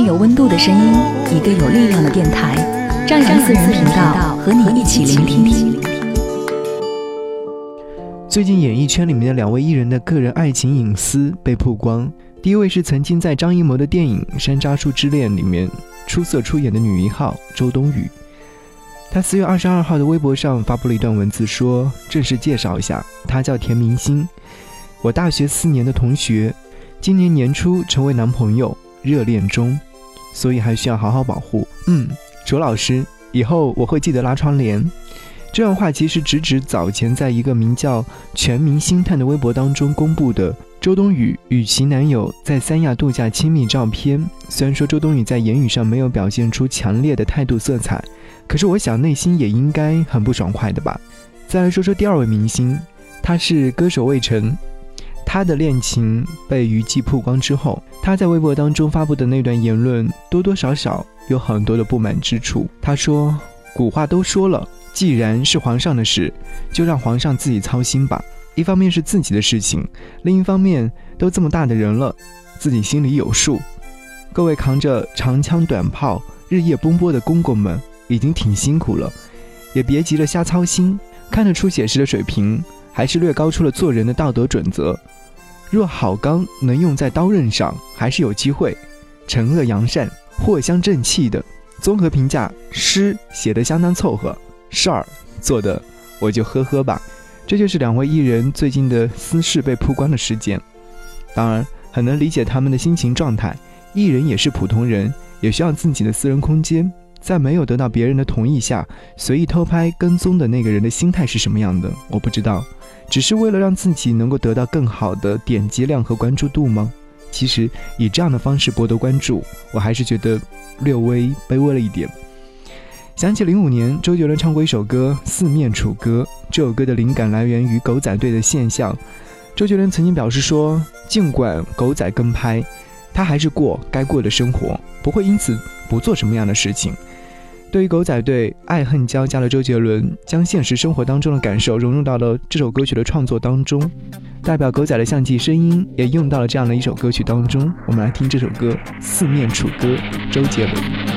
有温度的声音，一个有力量的电台，张扬私人频道和你一起聆听。最近演艺圈里面的两位艺人的个人爱情隐私被曝光。第一位是曾经在张艺谋的电影《山楂树之恋》里面出色出演的女一号周冬雨。她四月二十二号的微博上发布了一段文字，说：“正式介绍一下，她叫田明星，我大学四年的同学，今年年初成为男朋友。”热恋中，所以还需要好好保护。嗯，卓老师，以后我会记得拉窗帘。这段话其实直指早前在一个名叫“全民星探”的微博当中公布的周冬雨与其男友在三亚度假亲密照片。虽然说周冬雨在言语上没有表现出强烈的态度色彩，可是我想内心也应该很不爽快的吧。再来说说第二位明星，他是歌手魏晨。他的恋情被娱记曝光之后，他在微博当中发布的那段言论，多多少少有很多的不满之处。他说：“古话都说了，既然是皇上的事，就让皇上自己操心吧。一方面是自己的事情，另一方面都这么大的人了，自己心里有数。各位扛着长枪短炮日夜奔波的公公们，已经挺辛苦了，也别急着瞎操心。看得出写诗的水平，还是略高出了做人的道德准则。”若好钢能用在刀刃上，还是有机会。惩恶扬善，藿香正气的综合评价，诗写得相当凑合，事儿做的我就呵呵吧。这就是两位艺人最近的私事被曝光的事件。当然，很能理解他们的心情状态。艺人也是普通人，也需要自己的私人空间。在没有得到别人的同意下，随意偷拍跟踪的那个人的心态是什么样的？我不知道。只是为了让自己能够得到更好的点击量和关注度吗？其实以这样的方式博得关注，我还是觉得略微卑微了一点。想起零五年周杰伦唱过一首歌《四面楚歌》，这首歌的灵感来源于狗仔队的现象。周杰伦曾经表示说，尽管狗仔跟拍，他还是过该过的生活，不会因此不做什么样的事情。对于狗仔队爱恨交加的周杰伦，将现实生活当中的感受融入到了这首歌曲的创作当中，代表狗仔的相机声音也用到了这样的一首歌曲当中。我们来听这首歌《四面楚歌》，周杰伦。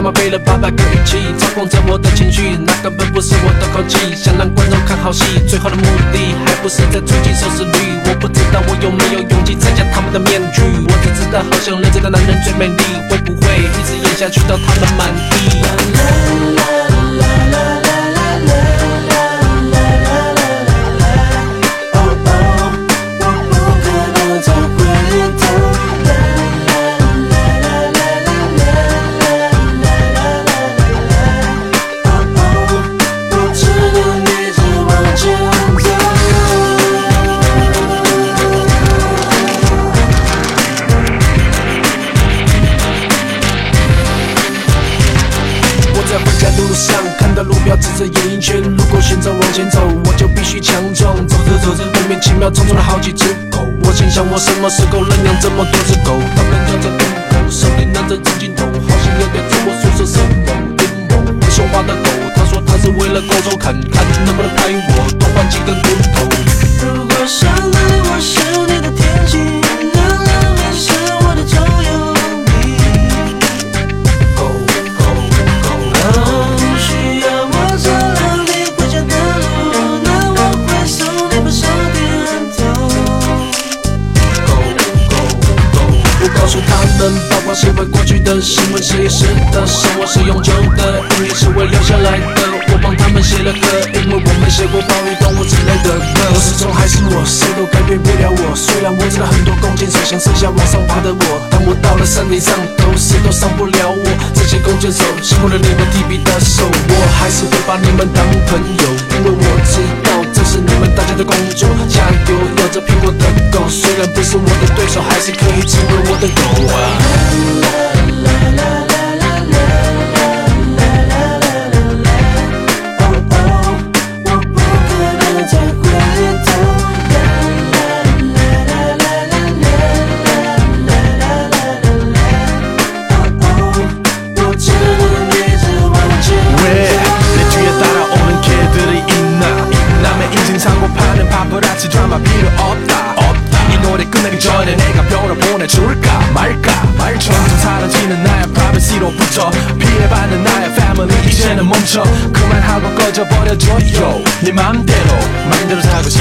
他们背了八百个语气，操控着我的情绪，那根本不是我的口气。想让观众看好戏，最后的目的还不是在促进收视率。我不知道我有没有勇气拆下他们的面具，我只知道好像认真的男人最美丽。会不会一直演下去到他们满意？秒钟出了好几只狗，我心想我什么时候能养这么多只狗？他们叫着怒吼，手里拿着针尖头，好像要对我实施什么阴谋。会说话的狗，他说他是为了过手看看能不能拍我，多换几根骨头。如果相爱，我是你的天晴，能冷你是我的钟。是为过去的新闻，是也是的，生活是永久的，音乐是为留下来的。我帮他们写了歌，因为我没写过暴雨。终还是我，谁都改变不了我。虽然我知道很多弓箭手，想剩下往上爬的我。当我到了山顶上，头谁都伤不了我。这些弓箭手，辛苦了你们提笔的手，我还是会把你们当朋友，因为我知道这是你们大家的工作。加油，咬着苹果的狗，虽然不是我的对手，还是可以成为我的狗啊。 아마 필요 없다. 없다. 이 노래 끝나기 전에 내가 별을 보내줄까? 말까? 말쳐 점점 사라지는 나의 프라이버시로 붙여 피해받는 나의 패밀리 이제는 멈춰. 그만하고 꺼져버려줘 요네 맘대로. 맘대로 살고 싶어.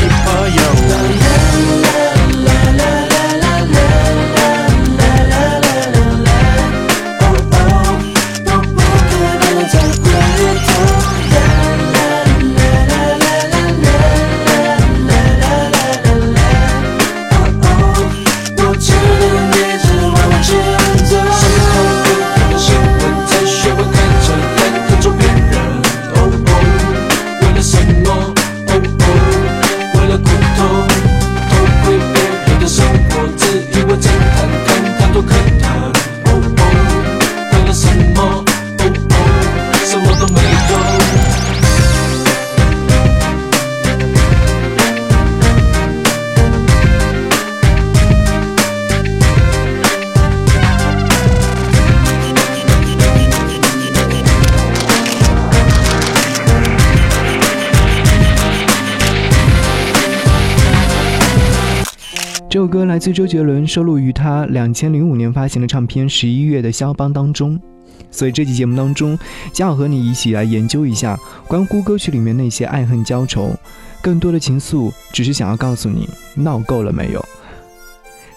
这首歌来自周杰伦，收录于他两千零五年发行的唱片《十一月的肖邦》当中。所以这期节目当中，将要和你一起来研究一下关乎歌曲里面那些爱恨交愁，更多的情愫，只是想要告诉你，闹够了没有？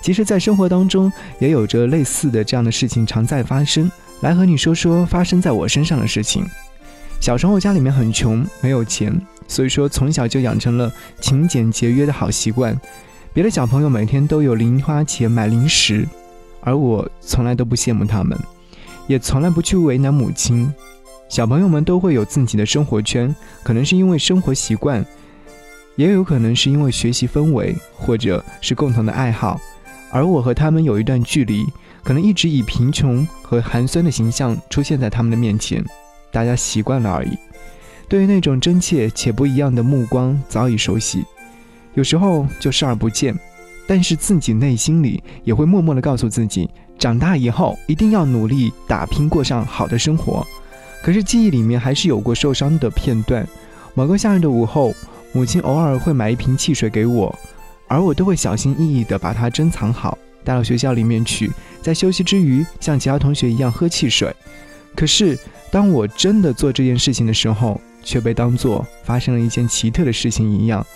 其实，在生活当中也有着类似的这样的事情常在发生。来和你说说发生在我身上的事情。小时候家里面很穷，没有钱，所以说从小就养成了勤俭节约的好习惯。别的小朋友每天都有零花钱买零食，而我从来都不羡慕他们，也从来不去为难母亲。小朋友们都会有自己的生活圈，可能是因为生活习惯，也有可能是因为学习氛围，或者是共同的爱好。而我和他们有一段距离，可能一直以贫穷和寒酸的形象出现在他们的面前，大家习惯了而已。对于那种真切且不一样的目光，早已熟悉。有时候就视而不见，但是自己内心里也会默默地告诉自己，长大以后一定要努力打拼，过上好的生活。可是记忆里面还是有过受伤的片段。某个夏日的午后，母亲偶尔会买一瓶汽水给我，而我都会小心翼翼地把它珍藏好，带到学校里面去，在休息之余像其他同学一样喝汽水。可是当我真的做这件事情的时候，却被当作发生了一件奇特的事情一样。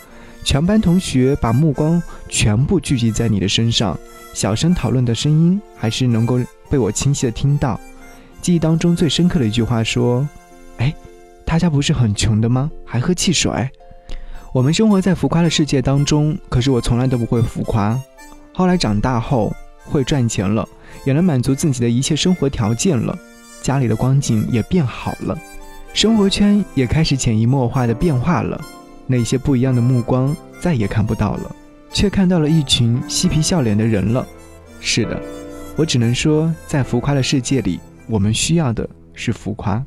全班同学把目光全部聚集在你的身上，小声讨论的声音还是能够被我清晰的听到。记忆当中最深刻的一句话说：“哎，他家不是很穷的吗？还喝汽水？”我们生活在浮夸的世界当中，可是我从来都不会浮夸。后来长大后会赚钱了，也能满足自己的一切生活条件了，家里的光景也变好了，生活圈也开始潜移默化的变化了。那些不一样的目光再也看不到了，却看到了一群嬉皮笑脸的人了。是的，我只能说，在浮夸的世界里，我们需要的是浮夸。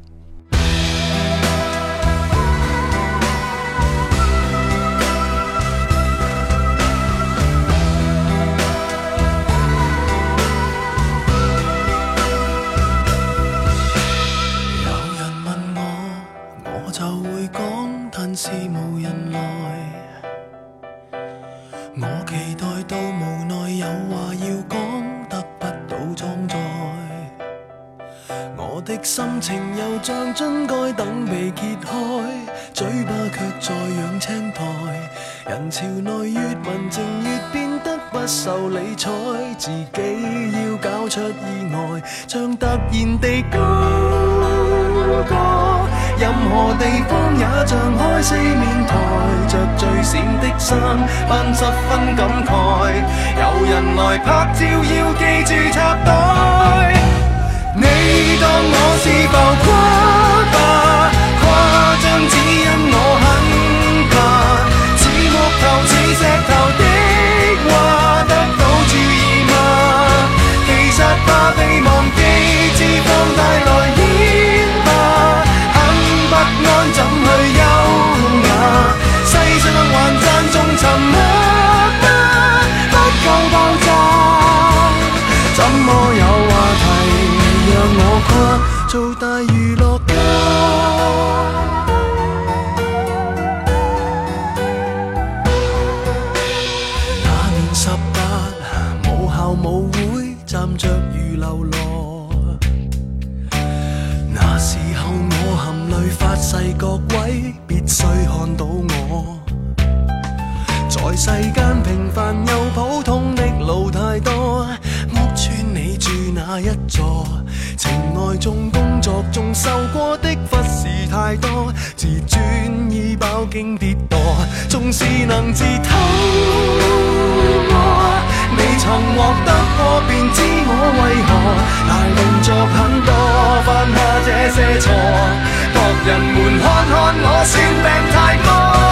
四面台，着最闪的衫，扮十分感慨。有人来拍照，要记住插袋。你当我是浮夸吧，夸张只因我很怕，似木头似石头的话，得到注意吗？其实怕被忘记，脂肪带来烟沉默得？不够爆炸，怎么有话题让我跨做大娱乐家？那年十八，母校舞會站着如流羅。那時候我含淚發誓各位必須看到。世間平凡又普通的路太多，屋村你住哪一座？情愛中、工作中受過的忽视太多，自尊已飽經跌墮，縱是能自偷摸，未曾獲得過便知我為何大动作很多，犯下這些錯，博人們看看我算病太多。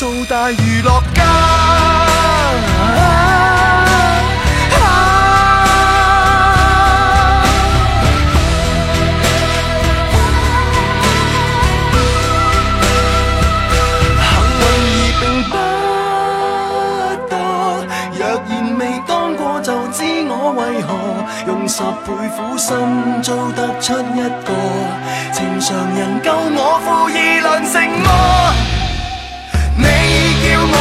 做大娛樂家？幸運兒並不多，若然未當過就知我為何用十倍苦心做得出一個情常人救我負義良承麼？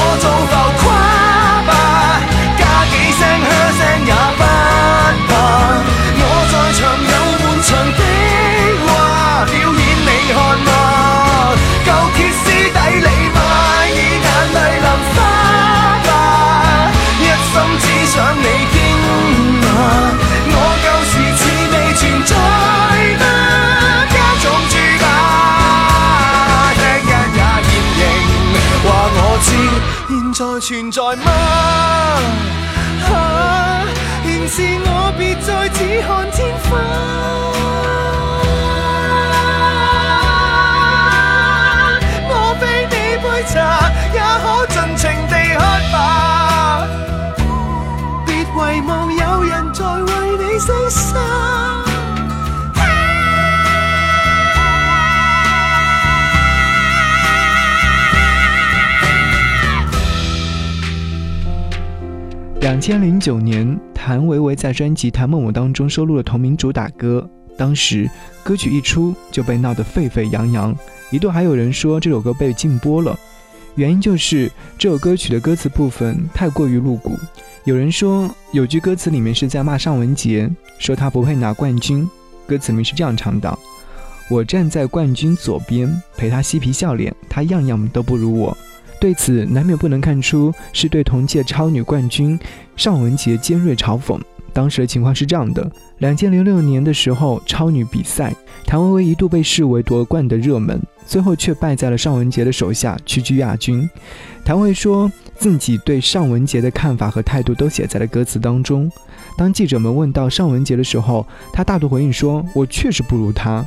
我做浮誇現在存在吗？啊，現是我别再只看天花。两千零九年，谭维维在专辑《谭某某》当中收录了同名主打歌。当时歌曲一出就被闹得沸沸扬扬，一度还有人说这首歌被禁播了，原因就是这首歌曲的歌词部分太过于露骨。有人说有句歌词里面是在骂尚雯婕，说她不配拿冠军。歌词里面是这样唱的：“我站在冠军左边，陪她嬉皮笑脸，她样样都不如我。”对此，难免不能看出是对同届超女冠军尚雯婕尖锐嘲讽。当时的情况是这样的：两千零六年的时候，超女比赛，谭维维一度被视为夺冠的热门，最后却败在了尚雯婕的手下，屈居亚军。谭维说自己对尚雯婕的看法和态度都写在了歌词当中。当记者们问到尚雯婕的时候，她大度回应说：“我确实不如她。”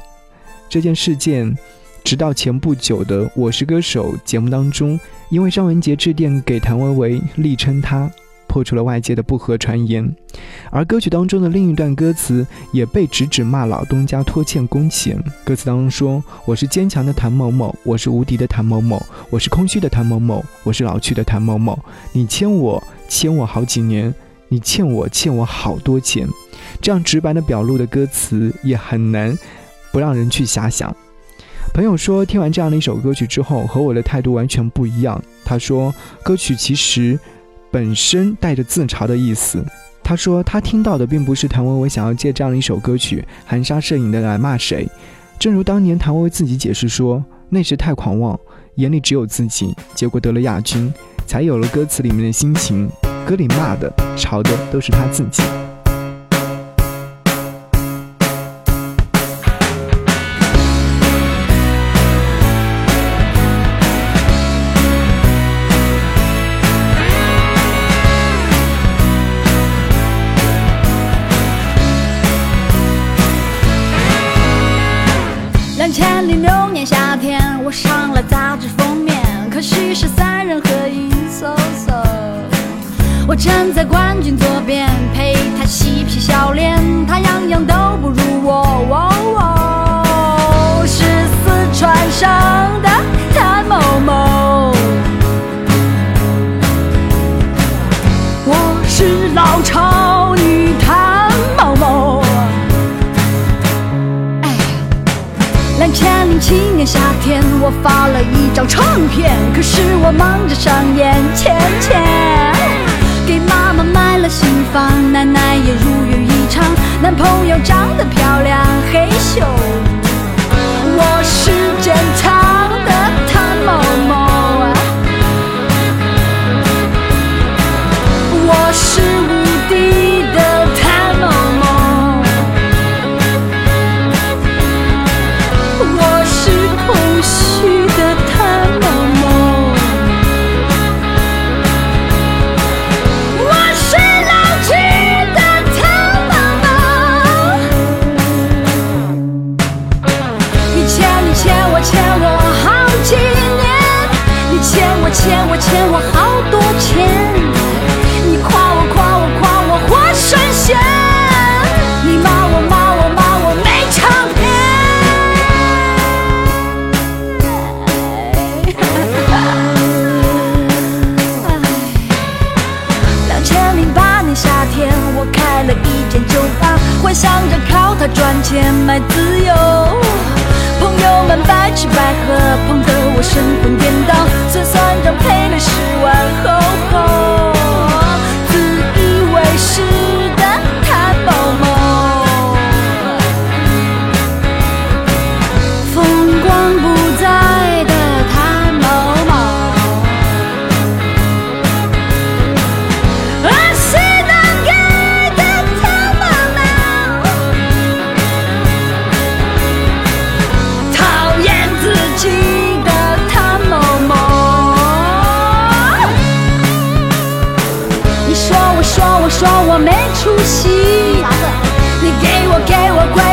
这件事件。直到前不久的《我是歌手》节目当中，因为尚雯婕致电给谭维维，力称他，破除了外界的不合传言。而歌曲当中的另一段歌词也被直指骂老东家拖欠工钱。歌词当中说：“我是坚强的谭某某，我是无敌的谭某某，我是空虚的谭某某，我是老去的谭某某。你欠我欠我好几年，你欠我欠我好多钱。”这样直白的表露的歌词也很难。不让人去遐想。朋友说，听完这样的一首歌曲之后，和我的态度完全不一样。他说，歌曲其实本身带着自嘲的意思。他说，他听到的并不是谭维维想要借这样的一首歌曲含沙射影的来骂谁。正如当年谭维维自己解释说，那时太狂妄，眼里只有自己，结果得了亚军，才有了歌词里面的心情。歌里骂的、嘲的都是他自己。上的谭某某，我是老丑女谭某某。哎。两千零七年夏天，我发了一张唱片，可是我忙着上演钱钱，给妈妈买了新房，奶奶也如愿以偿，男朋友长得漂亮，嘿咻，乖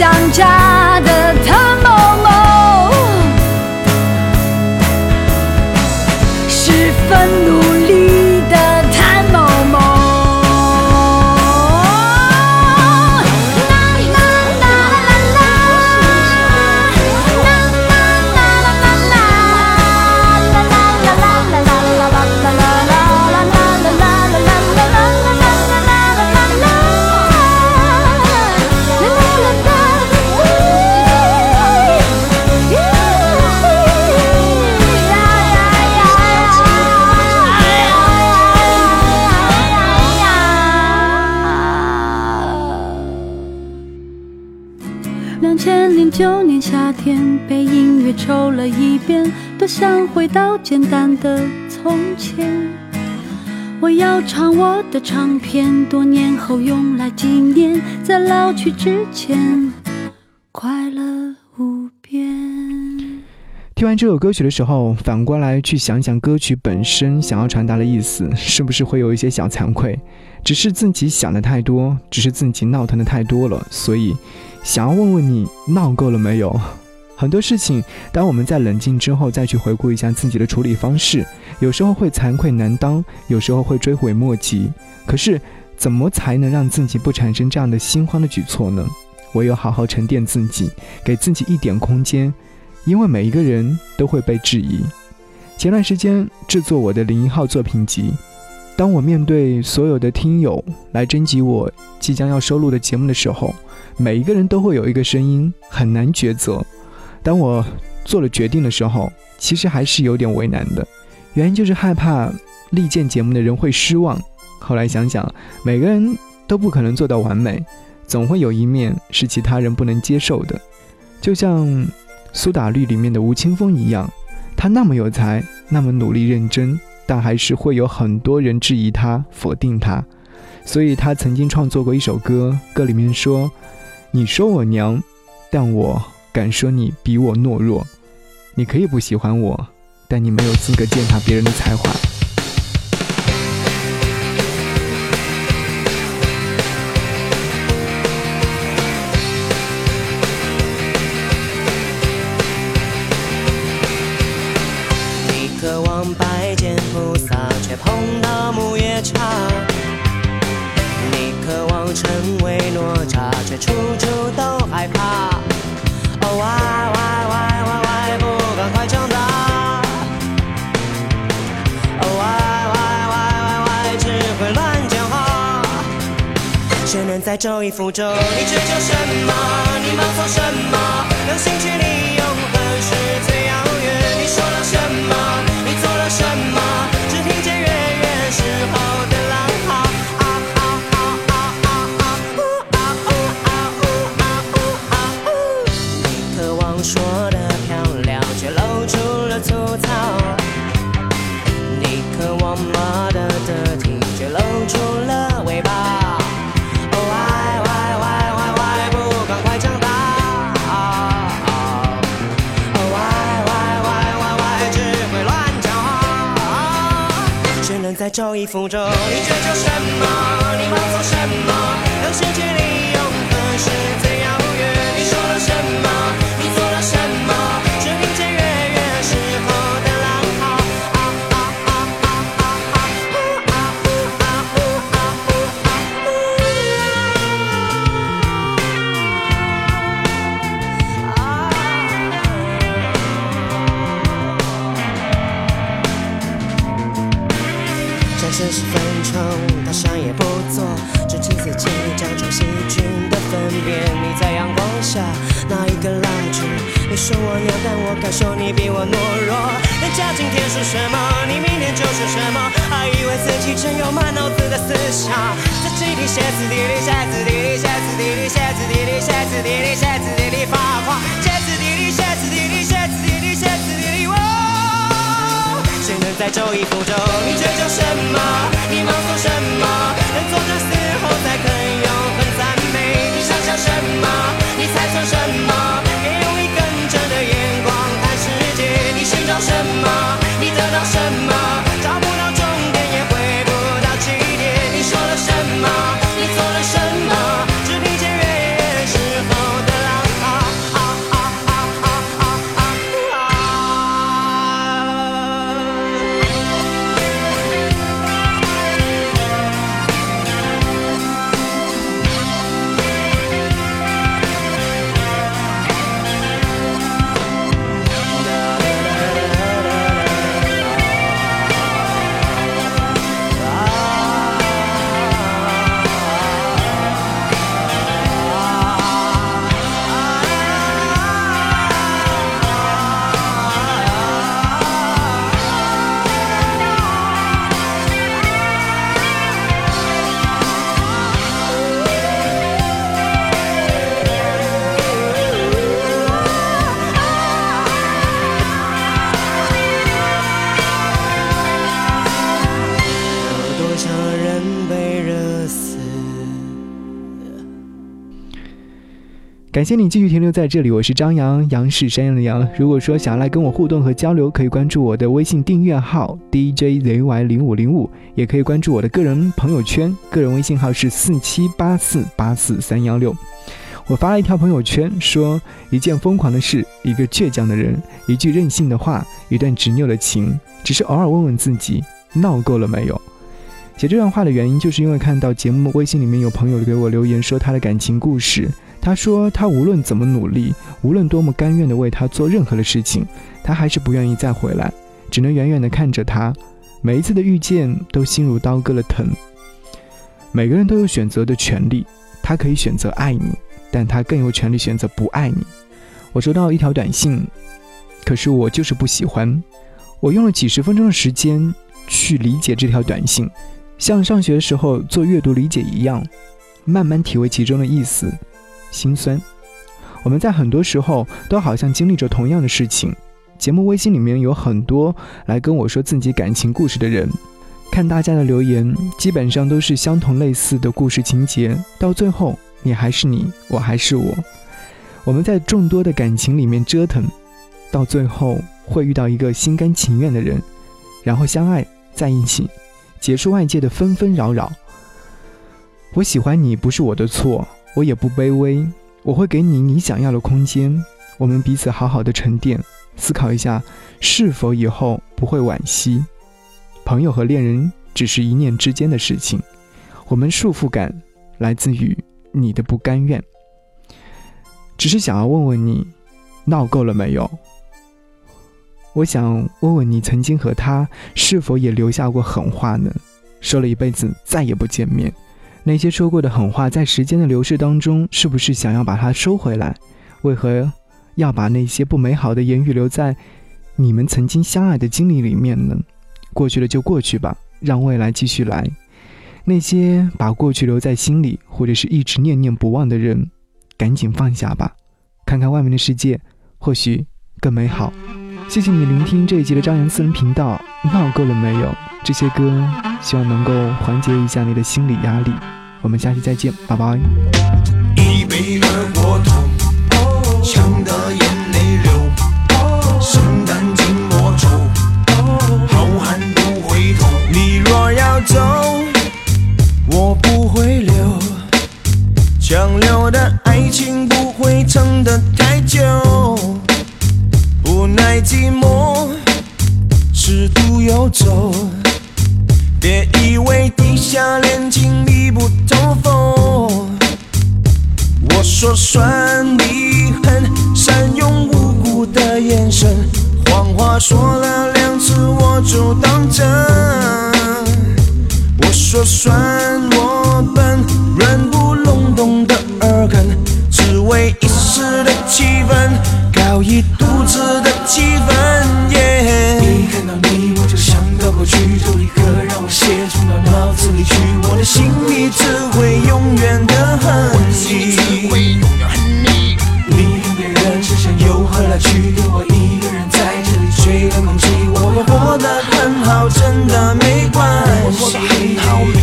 想家唱我的唱片，多年后用来纪念，在老去之前，快乐无边。听完这首歌曲的时候，反过来去想想歌曲本身想要传达的意思，是不是会有一些小惭愧？只是自己想的太多，只是自己闹腾的太多了，所以想要问问你，闹够了没有？很多事情，当我们在冷静之后再去回顾一下自己的处理方式，有时候会惭愧难当，有时候会追悔莫及。可是，怎么才能让自己不产生这样的心慌的举措呢？唯有好好沉淀自己，给自己一点空间，因为每一个人都会被质疑。前段时间制作我的零一号作品集，当我面对所有的听友来征集我即将要收录的节目的时候，每一个人都会有一个声音很难抉择。当我做了决定的时候，其实还是有点为难的，原因就是害怕力荐节目的人会失望。后来想想，每个人都不可能做到完美，总会有一面是其他人不能接受的。就像《苏打绿》里面的吴青峰一样，他那么有才，那么努力认真，但还是会有很多人质疑他、否定他。所以他曾经创作过一首歌，歌里面说：“你说我娘，但我。”敢说你比我懦弱，你可以不喜欢我，但你没有资格践踏别人的才华。谁能在周一福州？你追求什么？你盲从什么？流星距离有招以复招，你追求什么？你妄做什么？让世界里。我感受你比我懦弱。人家今天说什么，你明天就是什么，还以为自己真有满脑子的思想，在集体歇斯底里，歇斯底里，歇斯底里，歇斯底里，歇斯底里，歇斯底里发狂，歇斯底里，歇斯底里，歇斯底里，歇斯底里，哦。谁能在周一福州？你追求什么？你忙做什么？能坐着死后才肯永恒赞美。你想想什么？你猜测什么？界。你寻找什么？你得到什么？像人被热死。感谢你继续停留在这里，我是张扬，杨是山羊的羊。如果说想要来跟我互动和交流，可以关注我的微信订阅号 DJZY 零五零五，也可以关注我的个人朋友圈，个人微信号是四七八四八四三幺六。我发了一条朋友圈，说一件疯狂的事，一个倔强的人，一句任性的话，一段执拗的情，只是偶尔问问自己，闹够了没有？写这段话的原因，就是因为看到节目微信里面有朋友给我留言说他的感情故事。他说：“他无论怎么努力，无论多么甘愿地为他做任何的事情，他还是不愿意再回来，只能远远地看着他。每一次的遇见都心如刀割的疼。每个人都有选择的权利，他可以选择爱你，但他更有权利选择不爱你。”我收到一条短信，可是我就是不喜欢。我用了几十分钟的时间去理解这条短信，像上学的时候做阅读理解一样，慢慢体会其中的意思。心酸，我们在很多时候都好像经历着同样的事情。节目微信里面有很多来跟我说自己感情故事的人，看大家的留言，基本上都是相同类似的故事情节。到最后，你还是你，我还是我。我们在众多的感情里面折腾，到最后会遇到一个心甘情愿的人，然后相爱在一起，结束外界的纷纷扰扰。我喜欢你不是我的错。我也不卑微，我会给你你想要的空间，我们彼此好好的沉淀，思考一下，是否以后不会惋惜。朋友和恋人只是一念之间的事情，我们束缚感来自于你的不甘愿。只是想要问问你，闹够了没有？我想问问你，曾经和他是否也留下过狠话呢？说了一辈子再也不见面。那些说过的狠话，在时间的流逝当中，是不是想要把它收回来？为何要把那些不美好的言语留在你们曾经相爱的经历里面呢？过去了就过去吧，让未来继续来。那些把过去留在心里，或者是一直念念不忘的人，赶紧放下吧，看看外面的世界，或许更美好。谢谢你聆听这一集的张扬私人频道，闹够了没有？这些歌，希望能够缓解一下你的心理压力。我们下期再见，拜拜。一杯二锅头，呛得眼泪流，心甘情莫愁，好汉不回头。你若要走，我不会留，强留的爱情不会撑得太久，耐寂寞，是独游走。别以为地下恋情密不透风，我说算你狠，善用无辜的眼神，谎话说了两次我就当真。我说算我笨，软不隆咚的耳根，只为一的气氛，搞一肚子的气氛。一看到你我就想到过去，就立刻让我写进到脑子里去。我的心里只会永远的恨你只会永远恨。你你跟别人之间有何来去？跟我一个人在这里吹冷空气，我会活得很好，真的没关系。没关系。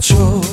就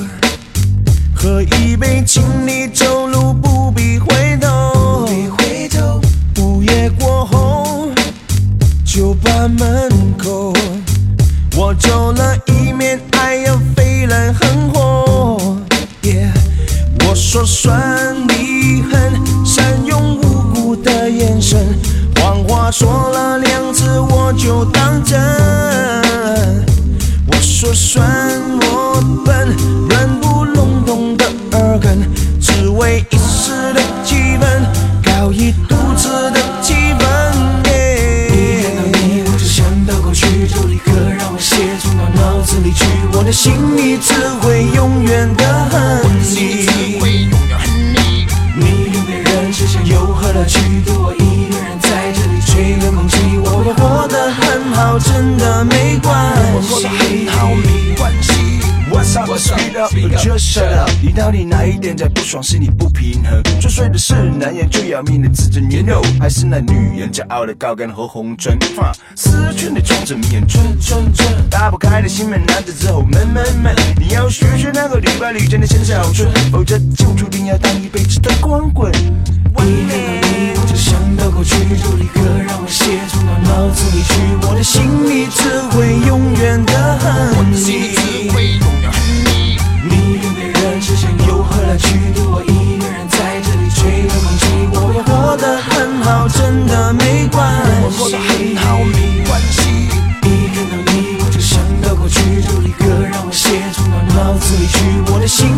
到底哪一点在不爽，心里不平衡？作祟的是男人最要命的自尊年肉，还是那女人骄傲的高跟和红唇？丝圈的装着面春春春，打不开的心门，男子之后闷闷闷。你要学学那个屡败屡战的先小春，否则就注定要当一辈子的光棍。一看到你，我就想到过去，就立刻让我写出到脑子里去，我的心里只会永远的恨你。有何来去？留我一个人在这里吹冷空气，我会活得很好，真的没关系。我活得很好，没关系。一看到你，我就想到过去，就立刻让我写冲到脑子里去，我的心